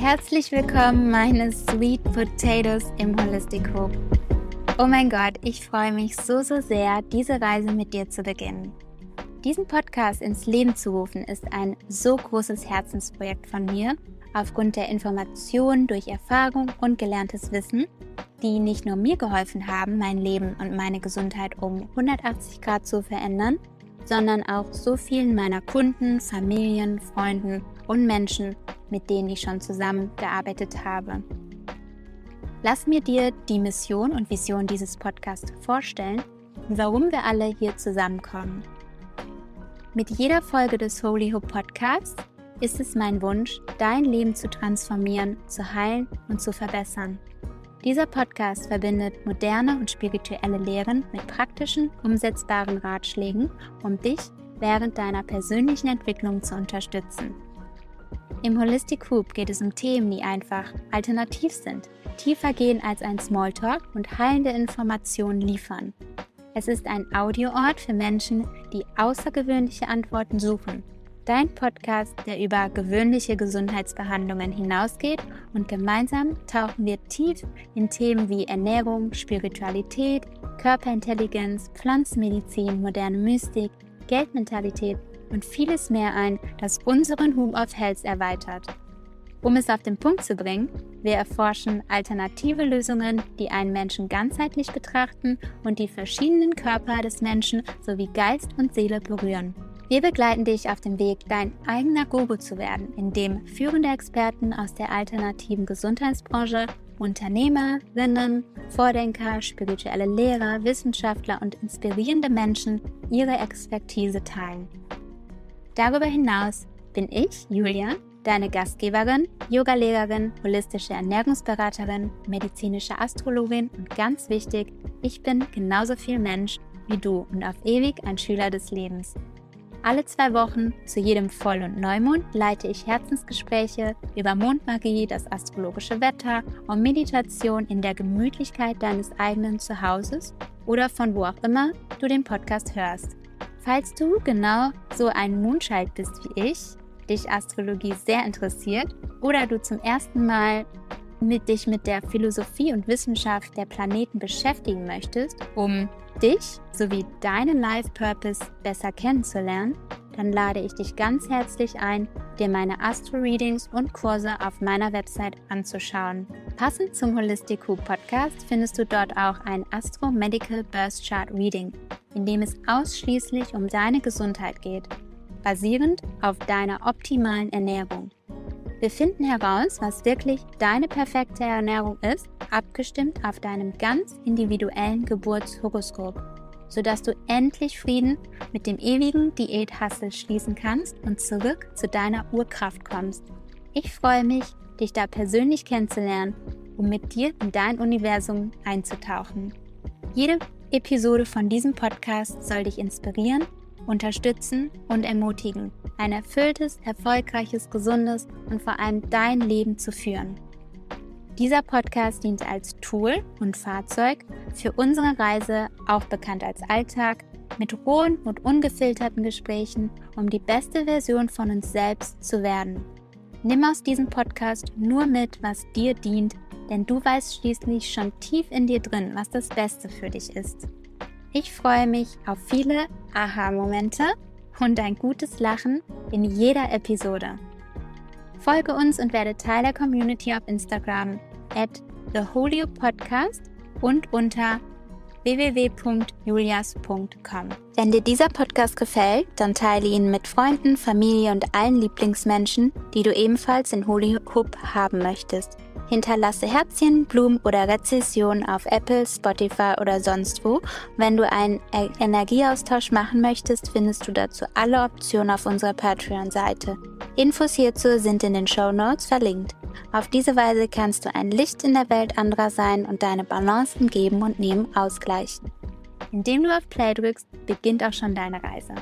Herzlich willkommen, meine Sweet Potatoes im Holistic Hope. Oh mein Gott, ich freue mich so, so sehr, diese Reise mit dir zu beginnen. Diesen Podcast ins Leben zu rufen, ist ein so großes Herzensprojekt von mir, aufgrund der Informationen durch Erfahrung und gelerntes Wissen, die nicht nur mir geholfen haben, mein Leben und meine Gesundheit um 180 Grad zu verändern, sondern auch so vielen meiner Kunden, Familien, Freunden und Menschen, mit denen ich schon zusammengearbeitet habe. Lass mir dir die Mission und Vision dieses Podcasts vorstellen und warum wir alle hier zusammenkommen. Mit jeder Folge des Holy Hope Podcasts ist es mein Wunsch, dein Leben zu transformieren, zu heilen und zu verbessern. Dieser Podcast verbindet moderne und spirituelle Lehren mit praktischen, umsetzbaren Ratschlägen, um dich während deiner persönlichen Entwicklung zu unterstützen. Im Holistic Hoop geht es um Themen, die einfach alternativ sind, tiefer gehen als ein Smalltalk und heilende Informationen liefern. Es ist ein Audioort für Menschen, die außergewöhnliche Antworten suchen Dein Podcast, der über gewöhnliche Gesundheitsbehandlungen hinausgeht und gemeinsam tauchen wir tief in Themen wie Ernährung, Spiritualität, Körperintelligenz, Pflanzenmedizin, moderne Mystik, Geldmentalität und vieles mehr ein, das unseren Home of Health erweitert. Um es auf den Punkt zu bringen, wir erforschen alternative Lösungen, die einen Menschen ganzheitlich betrachten und die verschiedenen Körper des Menschen sowie Geist und Seele berühren. Wir begleiten dich auf dem Weg, dein eigener Guru zu werden, indem führende Experten aus der alternativen Gesundheitsbranche, Unternehmerinnen, Vordenker, spirituelle Lehrer, Wissenschaftler und inspirierende Menschen ihre Expertise teilen. Darüber hinaus bin ich, Julia, deine Gastgeberin, Yogalehrerin, holistische Ernährungsberaterin, medizinische Astrologin und ganz wichtig, ich bin genauso viel Mensch wie du und auf ewig ein Schüler des Lebens. Alle zwei Wochen zu jedem Voll- und Neumond leite ich Herzensgespräche über Mondmagie, das astrologische Wetter und Meditation in der Gemütlichkeit deines eigenen Zuhauses oder von wo auch immer du den Podcast hörst. Falls du genau so ein Mondscheid bist wie ich, dich Astrologie sehr interessiert oder du zum ersten Mal mit dich mit der Philosophie und Wissenschaft der Planeten beschäftigen möchtest, um dich sowie deinen Life Purpose besser kennenzulernen, dann lade ich dich ganz herzlich ein, dir meine Astro-Readings und Kurse auf meiner Website anzuschauen. Passend zum Holistic Who Podcast findest du dort auch ein Astro Medical Birth Chart Reading, in dem es ausschließlich um deine Gesundheit geht, basierend auf deiner optimalen Ernährung. Wir finden heraus, was wirklich deine perfekte Ernährung ist, abgestimmt auf deinem ganz individuellen Geburtshoroskop, sodass du endlich Frieden mit dem ewigen Diäthassel schließen kannst und zurück zu deiner Urkraft kommst. Ich freue mich, dich da persönlich kennenzulernen, um mit dir in dein Universum einzutauchen. Jede Episode von diesem Podcast soll dich inspirieren unterstützen und ermutigen, ein erfülltes, erfolgreiches, gesundes und vor allem dein Leben zu führen. Dieser Podcast dient als Tool und Fahrzeug für unsere Reise, auch bekannt als Alltag, mit rohen und ungefilterten Gesprächen, um die beste Version von uns selbst zu werden. Nimm aus diesem Podcast nur mit, was dir dient, denn du weißt schließlich schon tief in dir drin, was das Beste für dich ist. Ich freue mich auf viele Aha-Momente und ein gutes Lachen in jeder Episode. Folge uns und werde Teil der Community auf Instagram at theholio.podcast und unter www.julias.com. Wenn dir dieser Podcast gefällt, dann teile ihn mit Freunden, Familie und allen Lieblingsmenschen, die du ebenfalls in Holy Hoop haben möchtest. Hinterlasse Herzchen, Blumen oder Rezession auf Apple, Spotify oder sonst wo. Wenn du einen Energieaustausch machen möchtest, findest du dazu alle Optionen auf unserer Patreon-Seite. Infos hierzu sind in den Show Notes verlinkt. Auf diese Weise kannst du ein Licht in der Welt anderer sein und deine Balance im Geben und Nehmen ausgleichen. Indem du auf Play drückst, beginnt auch schon deine Reise.